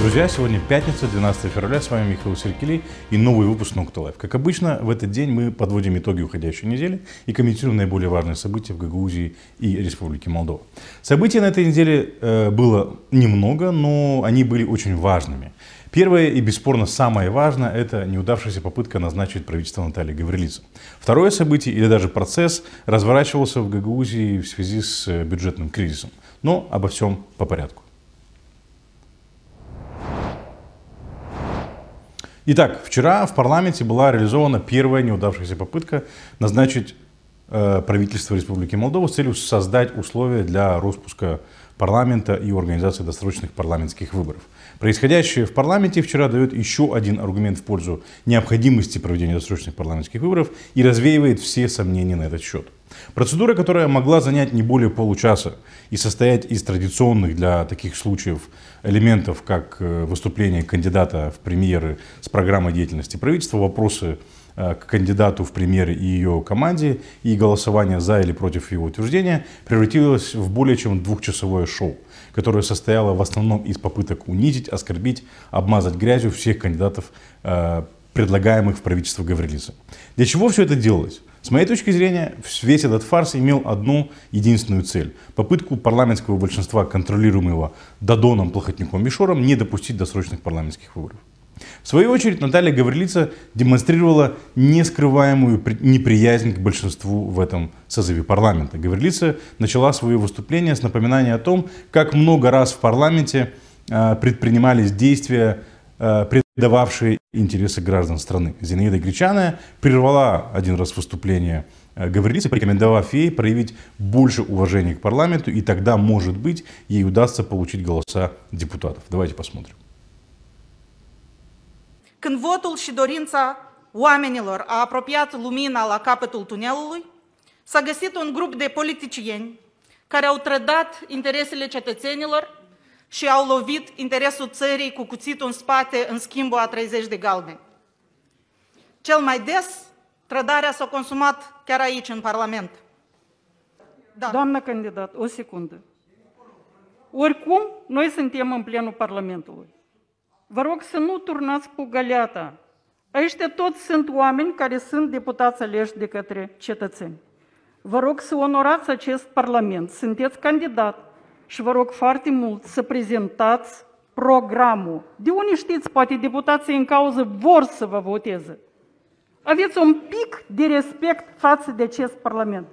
Друзья, сегодня пятница, 12 февраля, с вами Михаил Серкели и новый выпуск Nokta Live. Как обычно, в этот день мы подводим итоги уходящей недели и комментируем наиболее важные события в Гагаузии и Республике Молдова. Событий на этой неделе э, было немного, но они были очень важными. Первое и бесспорно самое важное – это неудавшаяся попытка назначить правительство Натальи Гаврилицы. Второе событие или даже процесс разворачивался в Гагаузии в связи с э, бюджетным кризисом. Но обо всем по порядку. Итак, вчера в парламенте была реализована первая неудавшаяся попытка назначить э, правительство Республики Молдова с целью создать условия для распуска парламента и организации досрочных парламентских выборов. Происходящее в парламенте вчера дает еще один аргумент в пользу необходимости проведения досрочных парламентских выборов и развеивает все сомнения на этот счет. Процедура, которая могла занять не более получаса и состоять из традиционных для таких случаев элементов, как э, выступление кандидата в премьеры с программой деятельности правительства, вопросы к кандидату в премьеры и ее команде и голосование за или против его утверждения превратилось в более чем двухчасовое шоу, которое состояло в основном из попыток унизить, оскорбить, обмазать грязью всех кандидатов, э, предлагаемых в правительство Гаврилиса. Для чего все это делалось? С моей точки зрения, весь этот фарс имел одну единственную цель – попытку парламентского большинства, контролируемого Дадоном, Плохотником и Шором, не допустить досрочных парламентских выборов. В свою очередь, Наталья Гаврилица демонстрировала нескрываемую неприязнь к большинству в этом созыве парламента. Гаврилица начала свое выступление с напоминания о том, как много раз в парламенте а, предпринимались действия, а, предававшие интересы граждан страны. Зинаида Гречаная прервала один раз выступление э, Гаврилицы, порекомендовав ей проявить больше уважения к парламенту, и тогда, может быть, ей удастся получить голоса депутатов. Давайте посмотрим. Când votul și dorința oamenilor a apropiat lumina la capătul tunelului, s-a găsit un grup de politicieni care au trădat interesele cetățenilor și au lovit interesul țării cu cuțitul în spate în schimbul a 30 de galbeni. Cel mai des, trădarea s-a consumat chiar aici, în Parlament. Da. Doamna candidat, o secundă. Oricum, noi suntem în plenul Parlamentului. Vă rog să nu turnați cu găleata. Ăștia toți sunt oameni care sunt deputați aleși de către cetățeni. Vă rog să onorați acest Parlament. Sunteți candidat și vă rog foarte mult să prezentați programul. De unde știți, poate deputații în cauză vor să vă voteze. Aveți un pic de respect față de acest Parlament.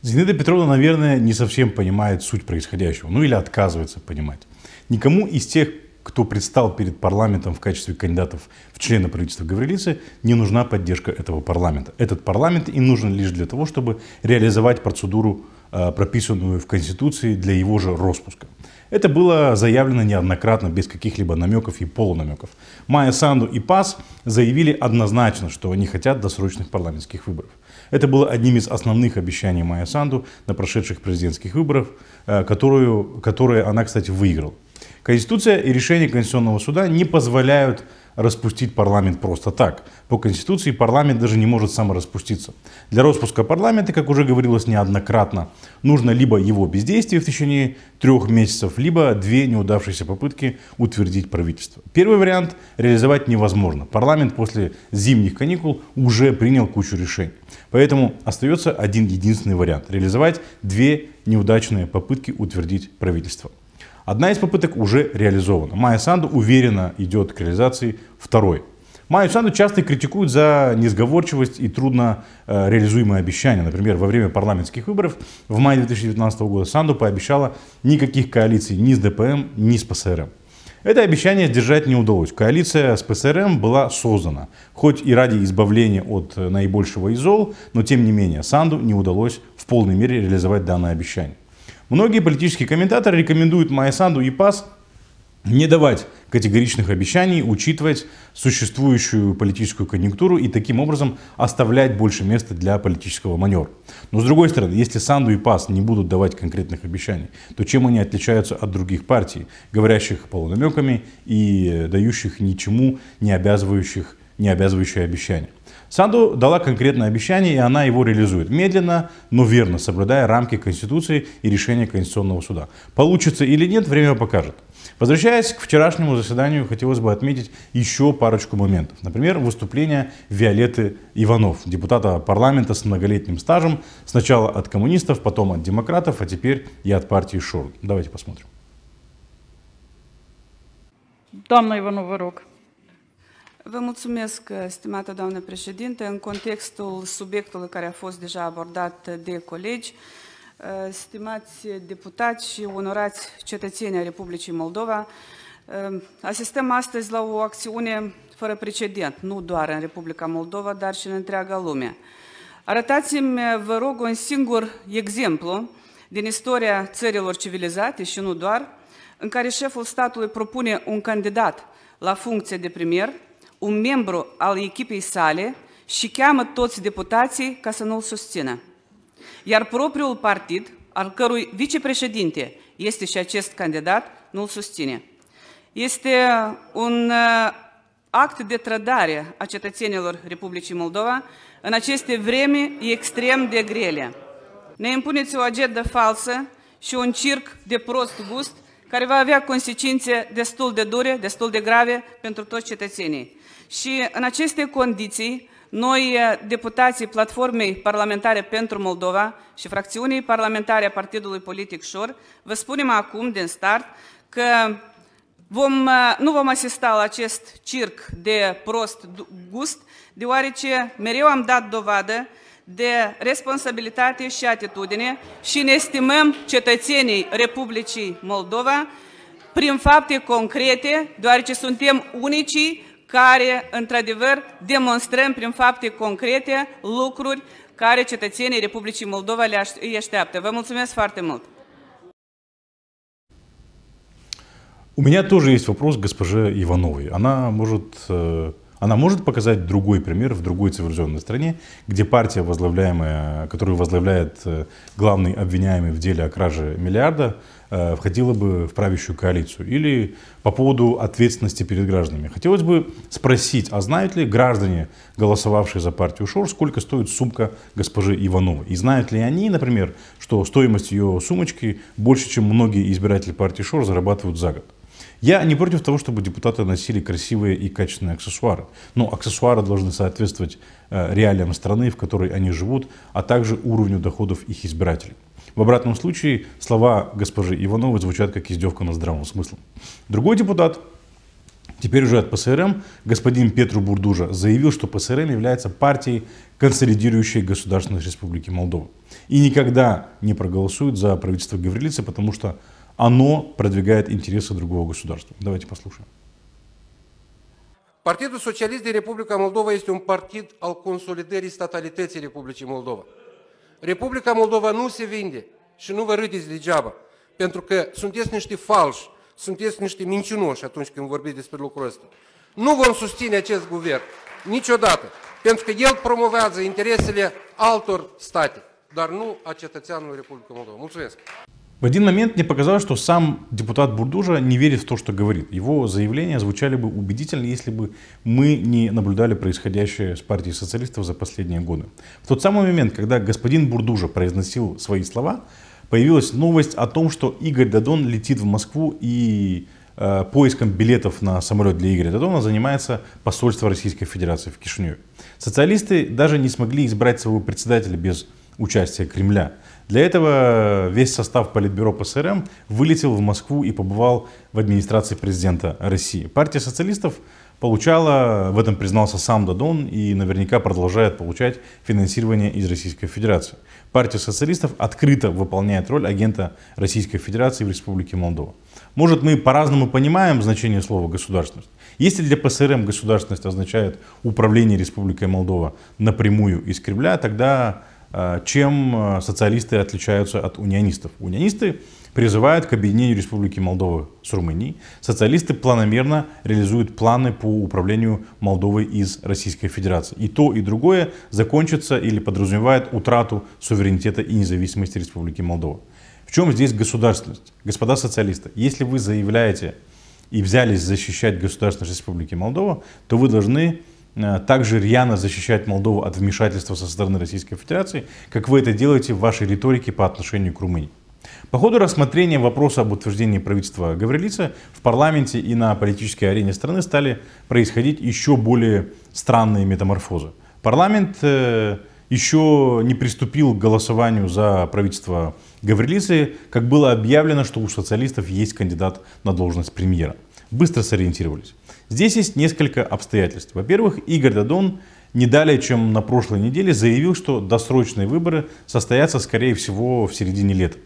Зинаида Петровна, наверное, не совсем понимает суть происходящего, ну или отказывается понимать. Никому из тех, кто предстал перед парламентом в качестве кандидатов в члены правительства Гаврилицы, не нужна поддержка этого парламента. Этот парламент им нужен лишь для того, чтобы реализовать процедуру Э, прописанную в Конституции для его же распуска. Это было заявлено неоднократно, без каких-либо намеков и полунамеков. Майя Санду и ПАС заявили однозначно, что они хотят досрочных парламентских выборов. Это было одним из основных обещаний Майя Санду на прошедших президентских выборах, э, которую, которые она, кстати, выиграла. Конституция и решение Конституционного суда не позволяют распустить парламент просто так. По Конституции парламент даже не может самораспуститься. Для распуска парламента, как уже говорилось неоднократно, нужно либо его бездействие в течение трех месяцев, либо две неудавшиеся попытки утвердить правительство. Первый вариант реализовать невозможно. Парламент после зимних каникул уже принял кучу решений. Поэтому остается один единственный вариант. Реализовать две неудачные попытки утвердить правительство. Одна из попыток уже реализована. Майя Санду уверенно идет к реализации второй. Майю Санду часто критикуют за несговорчивость и трудно э, реализуемые обещания. Например, во время парламентских выборов в мае 2019 года Санду пообещала никаких коалиций ни с ДПМ, ни с ПСРМ. Это обещание сдержать не удалось. Коалиция с ПСРМ была создана, хоть и ради избавления от наибольшего изол, но тем не менее Санду не удалось в полной мере реализовать данное обещание. Многие политические комментаторы рекомендуют Майсанду и ПАС не давать категоричных обещаний, учитывать существующую политическую конъюнктуру и таким образом оставлять больше места для политического маневра. Но с другой стороны, если Санду и ПАС не будут давать конкретных обещаний, то чем они отличаются от других партий, говорящих полунамеками и дающих ничему не обязывающих, не обязывающие обещания? Санду дала конкретное обещание, и она его реализует. Медленно, но верно, соблюдая рамки Конституции и решения Конституционного суда. Получится или нет, время покажет. Возвращаясь к вчерашнему заседанию, хотелось бы отметить еще парочку моментов. Например, выступление Виолетты Иванов, депутата парламента с многолетним стажем. Сначала от коммунистов, потом от демократов, а теперь и от партии ШОР. Давайте посмотрим. Ivanov, vă rog. Vă mulțumesc, stimată doamnă președinte. În contextul subiectului care a fost deja abordat de colegi, stimați deputați și onorați cetățenii Republicii Moldova, asistăm astăzi la o acțiune fără precedent, nu doar în Republica Moldova, dar și în întreaga lume. Arătați-mi, vă rog, un singur exemplu din istoria țărilor civilizate și nu doar, în care șeful statului propune un candidat la funcție de premier, un membru al echipei sale și cheamă toți deputații ca să nu-l susțină. Iar propriul partid, al cărui vicepreședinte este și acest candidat, nu-l susține. Este un act de trădare a cetățenilor Republicii Moldova în aceste vreme extrem de grele. Ne impuneți o agendă falsă și un circ de prost gust care va avea consecințe destul de dure, destul de grave pentru toți cetățenii. Și în aceste condiții, noi, deputații Platformei Parlamentare pentru Moldova și fracțiunii parlamentare a Partidului Politic Șor, vă spunem acum, din start, că vom, nu vom asista la acest circ de prost gust, deoarece mereu am dat dovadă de responsabilitate și atitudine și ne estimăm cetățenii Republicii Moldova prin fapte concrete, deoarece suntem unicii care, într-adevăr, demonstrăm prin fapte concrete lucruri care cetățenii Republicii Moldova le așteaptă. Vă mulțumesc foarte mult! У меня тоже есть вопрос к госпоже Ивановой. Она может э, Она может показать другой пример в другой цивилизованной стране, где партия, возглавляемая, которую возглавляет э, главный обвиняемый в деле о краже миллиарда, входила бы в правящую коалицию. Или по поводу ответственности перед гражданами. Хотелось бы спросить, а знают ли граждане, голосовавшие за партию ШОР, сколько стоит сумка госпожи Ивановой? И знают ли они, например, что стоимость ее сумочки больше, чем многие избиратели партии ШОР зарабатывают за год? Я не против того, чтобы депутаты носили красивые и качественные аксессуары. Но аксессуары должны соответствовать э, реалиям страны, в которой они живут, а также уровню доходов их избирателей. В обратном случае слова госпожи Ивановой звучат как издевка над здравым смыслом. Другой депутат, теперь уже от ПСРМ, господин Петру Бурдужа, заявил, что ПСРМ является партией, консолидирующей государственность Республики Молдова. И никогда не проголосует за правительство Гаврилицы, потому что оно продвигает интересы другого государства. Давайте послушаем. Partidul Socialist din Republica Moldova este un partid al consolidării statalității Republicii. Republica Moldova nu se vinde și nu vă râdeți degeaba, pentru că sunteți niște falși, sunteți niște mincinoși atunci când vorbiți despre lucrul ăsta. Nu vom susține acest guvern niciodată, pentru că el promovează interesele altor state, dar nu a cetățeanului Republicii Moldova. Mulțumesc! В один момент мне показалось, что сам депутат Бурдужа не верит в то, что говорит. Его заявления звучали бы убедительно, если бы мы не наблюдали происходящее с партией социалистов за последние годы. В тот самый момент, когда господин Бурдужа произносил свои слова, появилась новость о том, что Игорь Дадон летит в Москву и э, поиском билетов на самолет для Игоря Дадона занимается посольство Российской Федерации в Кишиневе. Социалисты даже не смогли избрать своего председателя без участия Кремля. Для этого весь состав Политбюро ПСРМ вылетел в Москву и побывал в администрации президента России. Партия социалистов получала, в этом признался сам Дадон, и наверняка продолжает получать финансирование из Российской Федерации. Партия социалистов открыто выполняет роль агента Российской Федерации в Республике Молдова. Может, мы по-разному понимаем значение слова «государственность». Если для ПСРМ государственность означает управление Республикой Молдова напрямую из Кремля, тогда чем э, социалисты отличаются от унионистов. Унионисты призывают к объединению Республики Молдова с Румынией. Социалисты планомерно реализуют планы по управлению Молдовой из Российской Федерации. И то, и другое закончится или подразумевает утрату суверенитета и независимости Республики Молдова. В чем здесь государственность? Господа социалисты, если вы заявляете и взялись защищать государственность Республики Молдова, то вы должны э, также рьяно защищать Молдову от вмешательства со стороны Российской Федерации, как вы это делаете в вашей риторике по отношению к Румынии. По ходу рассмотрения вопроса об утверждении правительства Гаврилица в парламенте и на политической арене страны стали происходить еще более странные метаморфозы. Парламент э, еще не приступил к голосованию за правительство Гаврилицы, как было объявлено, что у социалистов есть кандидат на должность премьера. Быстро сориентировались. Здесь есть несколько обстоятельств. Во-первых, Игорь Дадон не далее, чем на прошлой неделе, заявил, что досрочные выборы состоятся, скорее всего, в середине лета.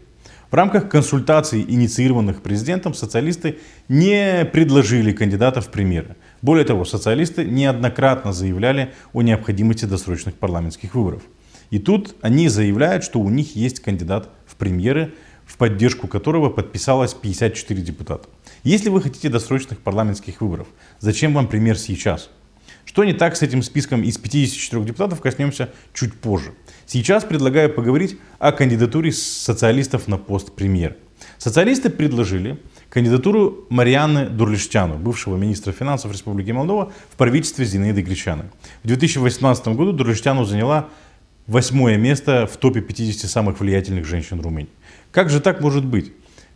В рамках консультаций, инициированных президентом, социалисты не предложили кандидатов в премьеры. Более того, социалисты неоднократно заявляли о необходимости досрочных парламентских выборов. И тут они заявляют, что у них есть кандидат в премьеры, в поддержку которого подписалось 54 депутата. Если вы хотите досрочных парламентских выборов, зачем вам премьер сейчас? Что не так с этим списком из 54 депутатов, коснемся чуть позже. Сейчас предлагаю поговорить о кандидатуре социалистов на пост премьера. Социалисты предложили кандидатуру Марианны Дурлиштяну, бывшего министра финансов Республики Молдова, в правительстве Зинаиды Гречаны. В 2018 году Дурлиштяну заняла восьмое место в топе 50 самых влиятельных женщин Румынии. Как же так может быть?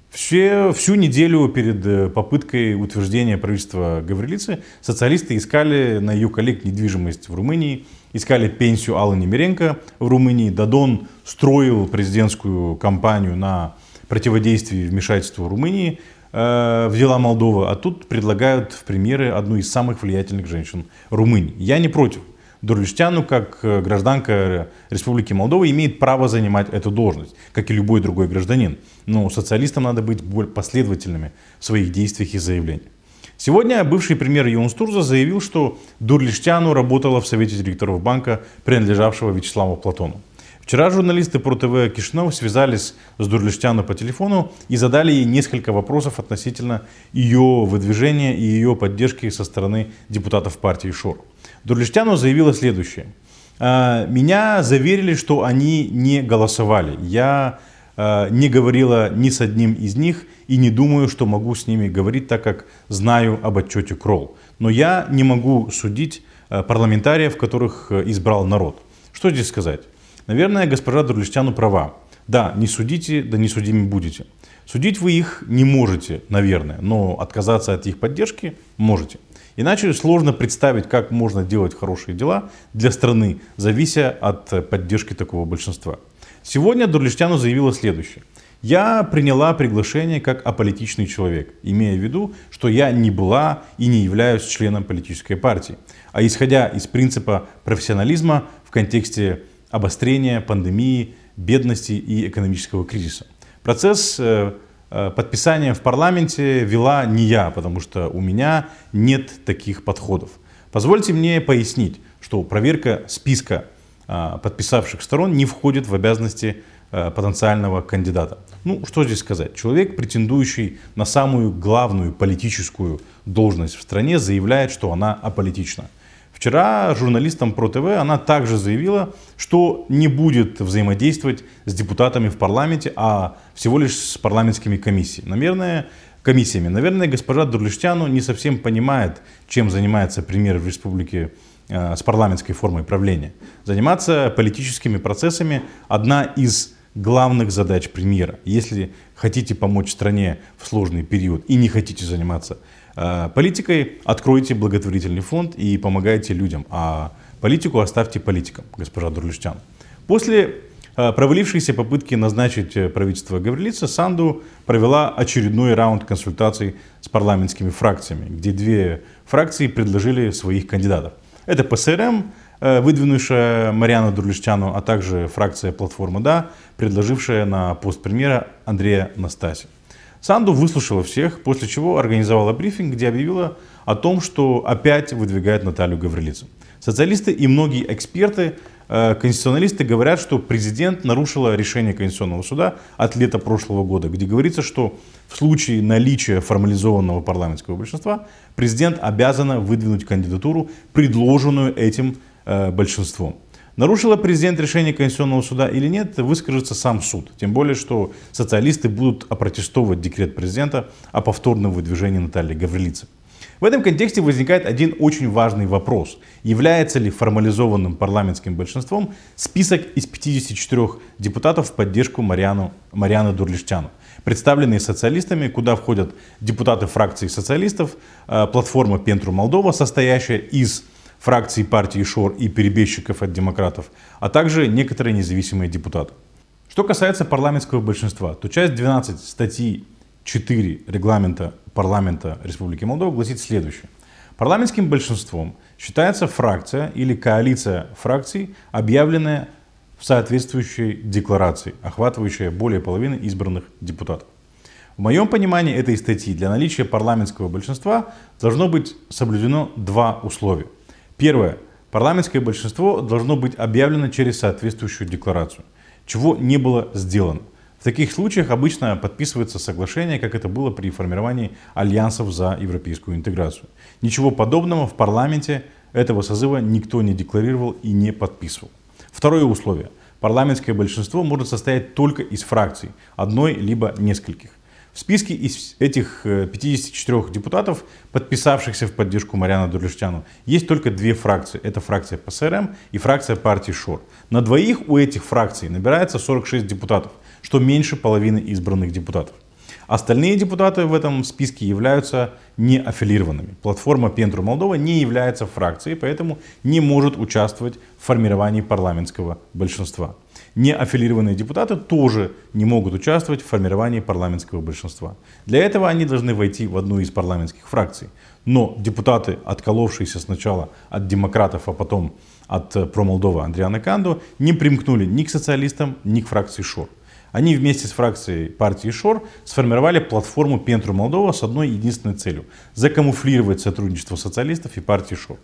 Все, всю неделю перед э, попыткой утверждения правительства Гаврилицы социалисты искали на ее коллег недвижимость в Румынии, искали пенсию Аллы Немеренко в Румынии. Дадон строил президентскую кампанию на противодействие вмешательству Румынии э, в дела Молдовы, а тут предлагают в премьеры одну из самых влиятельных женщин Румынии. Я не против. Дурлиштяну, как э, гражданка Республики Молдова, имеет право занимать эту должность, как и любой другой гражданин. Но социалистам надо быть более последовательными в своих действиях и заявлениях. Сегодня бывший премьер Юнус Турза заявил, что Дурлиштяну работала в Совете директоров банка, принадлежавшего Вячеславу Платону. Вчера журналисты про ТВ Кишинев связались с Дурлиштяну по телефону и задали ей несколько вопросов относительно ее выдвижения и ее поддержки со стороны депутатов партии ШОР. Дурлиштяну заявила следующее. «А, Меня заверили, что они не голосовали. Я а, не говорила ни с одним из них и не думаю, что могу с ними говорить, так как знаю об отчете Кролл. Но я не могу судить а, парламентариев, которых избрал народ. Что здесь сказать? Наверное, госпожа Дурлиштяну права. Да, не судите, да не судими будете. Судить вы их не можете, наверное, но отказаться от их поддержки можете. Иначе сложно представить, как можно делать хорошие дела для страны, завися от поддержки такого большинства. Сегодня Дурлиштяну заявила следующее. Я приняла приглашение как аполитичный человек, имея в виду, что я не была и не являюсь членом политической партии, а исходя из принципа профессионализма в контексте обострения пандемии, бедности и экономического кризиса. Процесс э, э, подписания в парламенте вела не я, потому что у меня нет таких подходов. Позвольте мне пояснить, что проверка списка э, подписавших сторон не входит в обязанности потенциального кандидата. Ну, что здесь сказать? Человек, претендующий на самую главную политическую должность в стране, заявляет, что она аполитична. Вчера журналистам про ТВ она также заявила, что не будет взаимодействовать с депутатами в парламенте, а всего лишь с парламентскими комиссиями. Наверное, комиссиями. Наверное, госпожа Дурлиштяну не совсем понимает, чем занимается премьер в республике э, с парламентской формой правления. Заниматься политическими процессами – одна из главных задач премьера. Если хотите помочь стране в сложный период и не хотите заниматься политикой откройте благотворительный фонд и помогайте людям, а политику оставьте политикам, госпожа Дурлиштян. После э, провалившейся попытки назначить э, правительство Гаврилица, Санду провела очередной раунд консультаций с парламентскими фракциями, где две фракции предложили своих кандидатов. Это ПСРМ, выдвинувшая Мариану Дурлиштяну, а также фракция «Платформа Да», предложившая на пост премьера Андрея Настаси. Санду выслушала всех, после чего организовала брифинг, где объявила о том, что опять выдвигает Наталью Гаврилицу. Социалисты и многие эксперты, э, конституционалисты говорят, что президент нарушила решение Конституционного суда от лета прошлого года, где говорится, что в случае наличия формализованного парламентского большинства президент обязана выдвинуть кандидатуру, предложенную этим э, большинством. Нарушила президент решение Конституционного суда или нет, выскажется сам суд. Тем более, что социалисты будут опротестовывать декрет президента о повторном выдвижении Натальи Гаврилицы. В этом контексте возникает один очень важный вопрос. Является ли формализованным парламентским большинством список из 54 депутатов в поддержку Мариану, Марианы Дурлиштяну, представленные социалистами, куда входят депутаты фракции социалистов, э, платформа Пентру Молдова, состоящая из фракции партии ШОР и перебежчиков от демократов, а также некоторые независимые депутаты. Что касается парламентского большинства, то часть 12 статьи 4 регламента парламента Республики Молдова гласит следующее. Парламентским большинством считается фракция или коалиция фракций, объявленная в соответствующей декларации, охватывающая более половины избранных депутатов. В моем понимании этой статьи для наличия парламентского большинства должно быть соблюдено два условия. Первое. Парламентское большинство должно быть объявлено через соответствующую декларацию чего не было сделано. В таких случаях обычно подписывается соглашение, как это было при формировании альянсов за европейскую интеграцию. Ничего подобного в парламенте этого созыва никто не декларировал и не подписывал. Второе условие. Парламентское большинство может состоять только из фракций, одной либо нескольких. В списке из этих 54 э, депутатов, подписавшихся в поддержку Мариана Дурлиштяну, есть только две фракции. Это фракция ПСРМ и фракция партии ШОР. На двоих у этих фракций набирается 46 депутатов, что меньше половины избранных депутатов. Остальные депутаты в этом списке являются неаффилированными. Платформа Пентру Молдова не является фракцией, поэтому не может участвовать в формировании парламентского большинства неаффилированные депутаты тоже не могут участвовать в формировании парламентского большинства. Для этого они должны войти в одну из парламентских фракций. Но депутаты, отколовшиеся сначала от демократов, а потом от э, промолдова Андриана Канду, не примкнули ни к социалистам, ни к фракции ШОР. Они вместе с фракцией партии ШОР сформировали платформу Пентру Молдова с одной единственной целью – закамуфлировать сотрудничество социалистов и партии ШОР.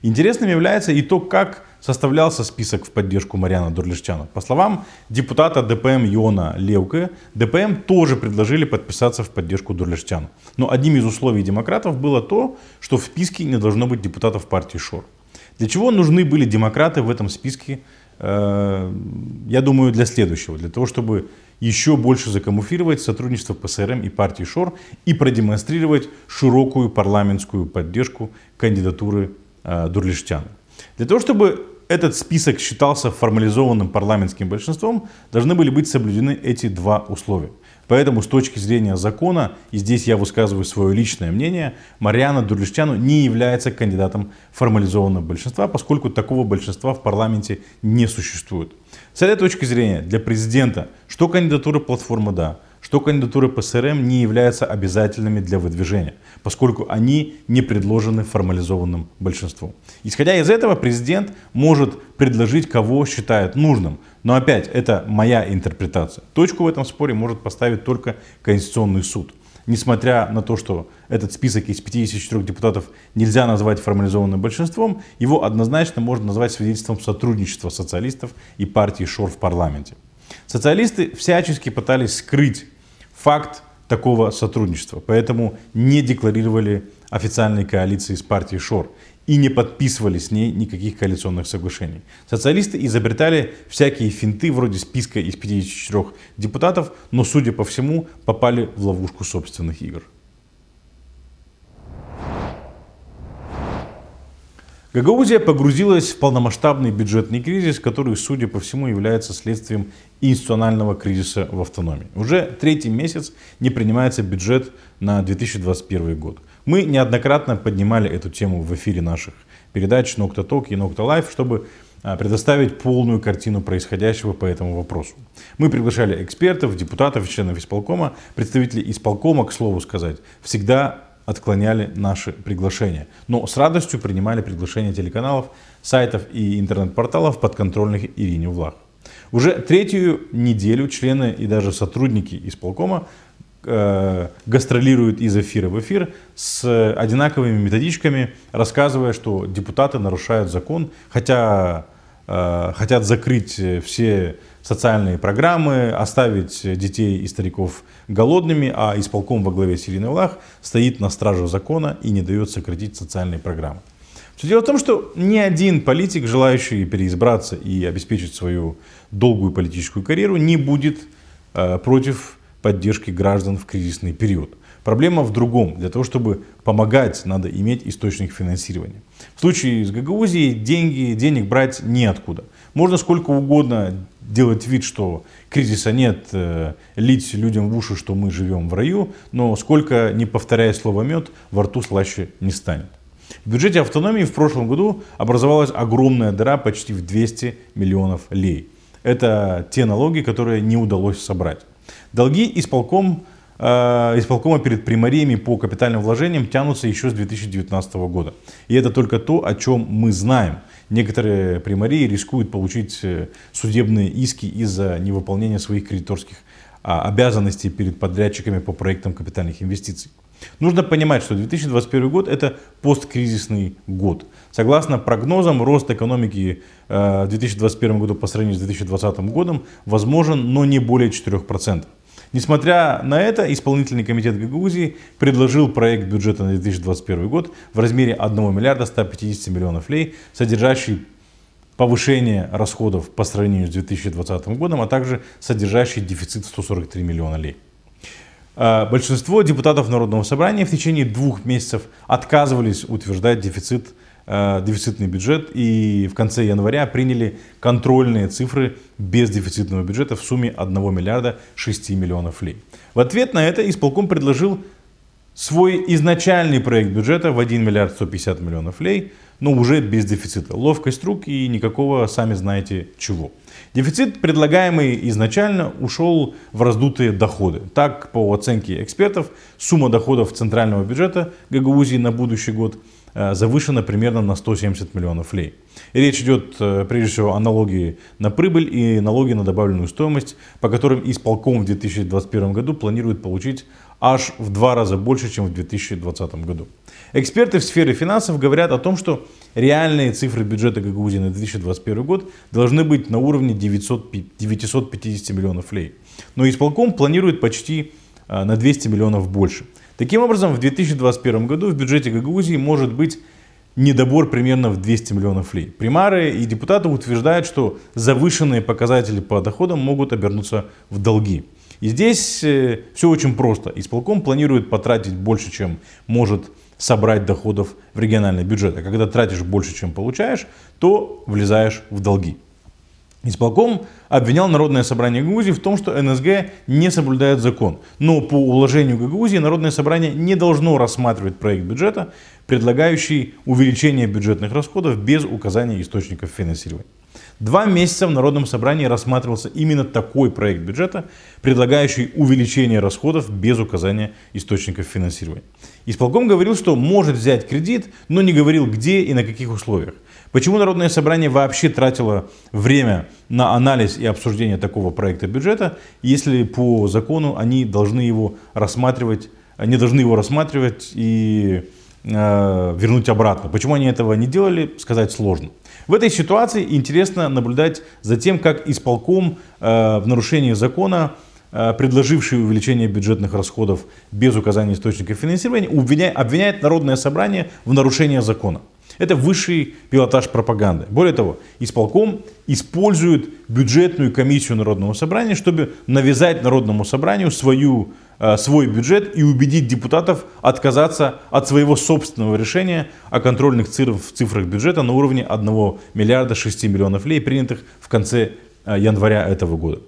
Интересным является и то, как составлялся список в поддержку Мариана Дурлиштяна. По словам депутата ДПМ Йона Левка, ДПМ тоже предложили подписаться в поддержку Дурлиштяну. Но одним из условий демократов было то, что в списке не должно быть депутатов партии ШОР. Для чего нужны были демократы в этом списке? Э, я думаю, для следующего. Для того, чтобы еще больше закамуфлировать сотрудничество ПСРМ и партии ШОР и продемонстрировать широкую парламентскую поддержку кандидатуры э, Дурлиштяна. Для того, чтобы этот список считался формализованным парламентским большинством, должны были быть соблюдены эти два условия. Поэтому с точки зрения закона, и здесь я высказываю свое личное мнение, Мариана Дурлиштяну не является кандидатом формализованного большинства, поскольку такого большинства в парламенте не существует. С этой точки зрения для президента, что кандидатура платформы «Да», что кандидатуры ПСРМ не являются обязательными для выдвижения, поскольку они не предложены формализованным большинством. Исходя из этого, президент может предложить, кого считает нужным. Но опять, это моя интерпретация. Точку в этом споре может поставить только Конституционный суд. Несмотря на то, что этот список из 54 депутатов нельзя назвать формализованным большинством, его однозначно можно назвать свидетельством сотрудничества социалистов и партии ШОР в парламенте. Социалисты всячески пытались скрыть факт такого сотрудничества, поэтому не декларировали официальной коалиции с партией ШОР и не подписывали с ней никаких коалиционных соглашений. Социалисты изобретали всякие финты вроде списка из 54 депутатов, но, судя по всему, попали в ловушку собственных игр. Гагаузия погрузилась в полномасштабный бюджетный кризис, который, судя по всему, является следствием институционального кризиса в автономии. Уже третий месяц не принимается бюджет на 2021 год. Мы неоднократно поднимали эту тему в эфире наших передач Nokta Talk и Nokta Live, чтобы а, предоставить полную картину происходящего по этому вопросу. Мы приглашали экспертов, депутатов, членов исполкома, представителей исполкома, к слову сказать, всегда отклоняли наши приглашения. Но с радостью принимали приглашения телеканалов, сайтов и интернет-порталов подконтрольных Ирине Влах. Уже третью неделю члены и даже сотрудники исполкома э, гастролируют из эфира в эфир с одинаковыми методичками, рассказывая, что депутаты нарушают закон, хотя э, хотят закрыть все социальные программы, оставить детей и стариков голодными, а исполком во главе с Ириной Влах стоит на страже закона и не дает сократить социальные программы. Все дело в том, что ни один политик, желающий переизбраться и обеспечить свою долгую политическую карьеру, не будет э, против поддержки граждан в кризисный период. Проблема в другом. Для того, чтобы помогать, надо иметь источник финансирования. В случае с Гагаузией деньги, денег брать неоткуда. Можно сколько угодно делать вид, что кризиса нет, э, лить людям в уши, что мы живем в раю, но сколько, не повторяя слово мед, во рту слаще не станет. В бюджете автономии в прошлом году образовалась огромная дыра почти в 200 миллионов лей. Это те налоги, которые не удалось собрать. Долги исполком, исполкома перед примариями по капитальным вложениям тянутся еще с 2019 года. И это только то, о чем мы знаем. Некоторые примарии рискуют получить э, судебные иски из-за невыполнения своих кредиторских а, обязанностей перед подрядчиками по проектам капитальных инвестиций. Нужно понимать, что 2021 год это посткризисный год. Согласно прогнозам, рост экономики э, в 2021 году по сравнению с 2020 годом возможен, но не более 4%. Несмотря на это, исполнительный комитет Гагаузии предложил проект бюджета на 2021 год в размере 1 миллиарда 150 миллионов лей, содержащий повышение расходов по сравнению с 2020 годом, а также содержащий дефицит 143 миллиона лей. А, большинство депутатов Народного собрания в течение двух месяцев отказывались утверждать дефицит, а, дефицитный бюджет и в конце января приняли контрольные цифры без дефицитного бюджета в сумме 1 миллиарда 6 миллионов лей. В ответ на это исполком предложил свой изначальный проект бюджета в 1 миллиард 150 миллионов лей, но уже без дефицита. Ловкость рук и никакого, сами знаете, чего. Дефицит, предлагаемый изначально, ушел в раздутые доходы. Так, по оценке экспертов, сумма доходов центрального бюджета Гагаузии на будущий год э, завышена примерно на 170 миллионов лей. И речь идет э, прежде всего о налоге на прибыль и налоге на добавленную стоимость, по которым исполком в 2021 году планирует получить аж в два раза больше, чем в 2020 году. Эксперты в сфере финансов говорят о том, что реальные цифры бюджета Гагаузии на 2021 год должны быть на уровне 900, 950 миллионов лей. Но исполком планирует почти а, на 200 миллионов больше. Таким образом, в 2021 году в бюджете Гагаузии может быть недобор примерно в 200 миллионов лей. Примары и депутаты утверждают, что завышенные показатели по доходам могут обернуться в долги. И здесь э, все очень просто. Исполком планирует потратить больше, чем может собрать доходов в региональный бюджет. А когда тратишь больше, чем получаешь, то влезаешь в долги. Исполком обвинял Народное собрание Гагаузии в том, что НСГ не соблюдает закон. Но по уложению Гагаузии Народное собрание не должно рассматривать проект бюджета, предлагающий увеличение бюджетных расходов без указания источников финансирования. Два месяца в Народном собрании рассматривался именно такой проект бюджета, предлагающий увеличение расходов без указания источников финансирования. Исполком говорил, что может взять кредит, но не говорил где и на каких условиях. Почему Народное собрание вообще тратило время на анализ и обсуждение такого проекта бюджета, если по закону они должны его рассматривать, не должны его рассматривать и э, вернуть обратно? Почему они этого не делали, сказать сложно. В этой ситуации интересно наблюдать за тем, как исполком э, в нарушении закона э, предложивший увеличение бюджетных расходов без указания источника финансирования, обвиняет Народное собрание в нарушении закона. Это высший пилотаж пропаганды. Более того, исполком использует бюджетную комиссию Народного собрания, чтобы навязать Народному собранию свою Э, свой бюджет и убедить депутатов отказаться от своего собственного решения о контрольных цифрах бюджета на уровне 1 миллиарда 6 миллионов лей, принятых в конце э, января этого года.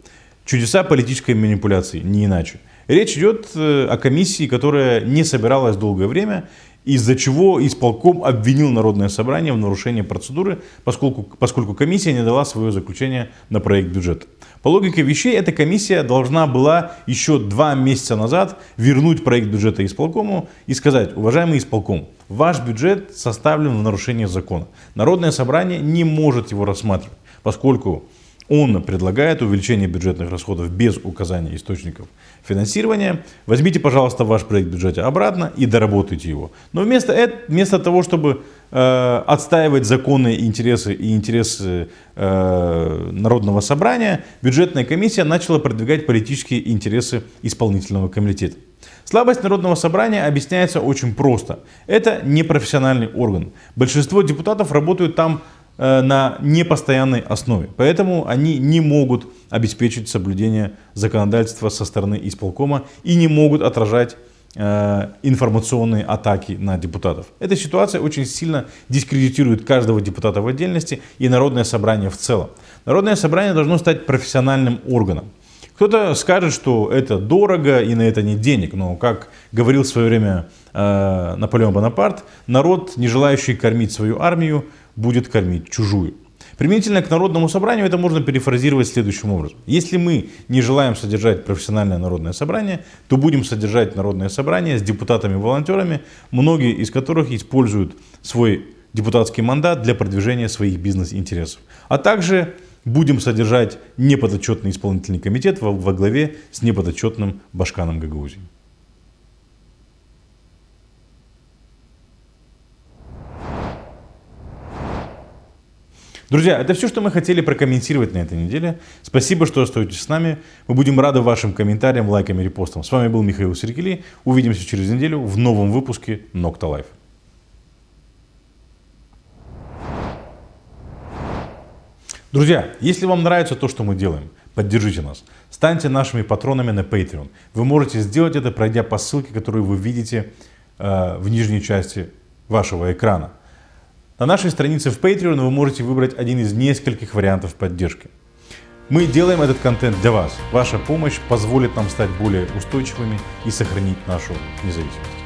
Чудеса политической манипуляции, не иначе. Речь идет э, о комиссии, которая не собиралась долгое время из-за чего исполком обвинил Народное собрание в нарушении процедуры, поскольку, поскольку комиссия не дала свое заключение на проект бюджета. По логике вещей, эта комиссия должна была еще два месяца назад вернуть проект бюджета исполкому и сказать, уважаемый исполком, ваш бюджет составлен в нарушении закона. Народное собрание не может его рассматривать, поскольку он предлагает увеличение бюджетных расходов без указания источников финансирования. Возьмите, пожалуйста, ваш проект бюджета обратно и доработайте его. Но вместо, этого, вместо того, чтобы э, отстаивать законные интересы и интересы э, Народного собрания, бюджетная комиссия начала продвигать политические интересы исполнительного комитета. Слабость Народного собрания объясняется очень просто. Это непрофессиональный орган. Большинство депутатов работают там на непостоянной основе. Поэтому они не могут обеспечить соблюдение законодательства со стороны исполкома и не могут отражать э, информационные атаки на депутатов. Эта ситуация очень сильно дискредитирует каждого депутата в отдельности и Народное собрание в целом. Народное собрание должно стать профессиональным органом. Кто-то скажет, что это дорого и на это нет денег, но, как говорил в свое время э, Наполеон Бонапарт, народ, не желающий кормить свою армию, будет кормить чужую. Применительно к Народному собранию это можно перефразировать следующим образом. Если мы не желаем содержать профессиональное народное собрание, то будем содержать народное собрание с депутатами-волонтерами, многие из которых используют свой депутатский мандат для продвижения своих бизнес-интересов. А также будем содержать неподотчетный исполнительный комитет во, во главе с неподотчетным Башканом Гагаузией. Друзья, это все, что мы хотели прокомментировать на этой неделе. Спасибо, что остаетесь с нами. Мы будем рады вашим комментариям, лайкам и репостам. С вами был Михаил Серкели. Увидимся через неделю в новом выпуске Nokta Live. Друзья, если вам нравится то, что мы делаем, поддержите нас. Станьте нашими патронами на Patreon. Вы можете сделать это, пройдя по ссылке, которую вы видите э, в нижней части вашего экрана. На нашей странице в Patreon вы можете выбрать один из нескольких вариантов поддержки. Мы делаем этот контент для вас. Ваша помощь позволит нам стать более устойчивыми и сохранить нашу независимость.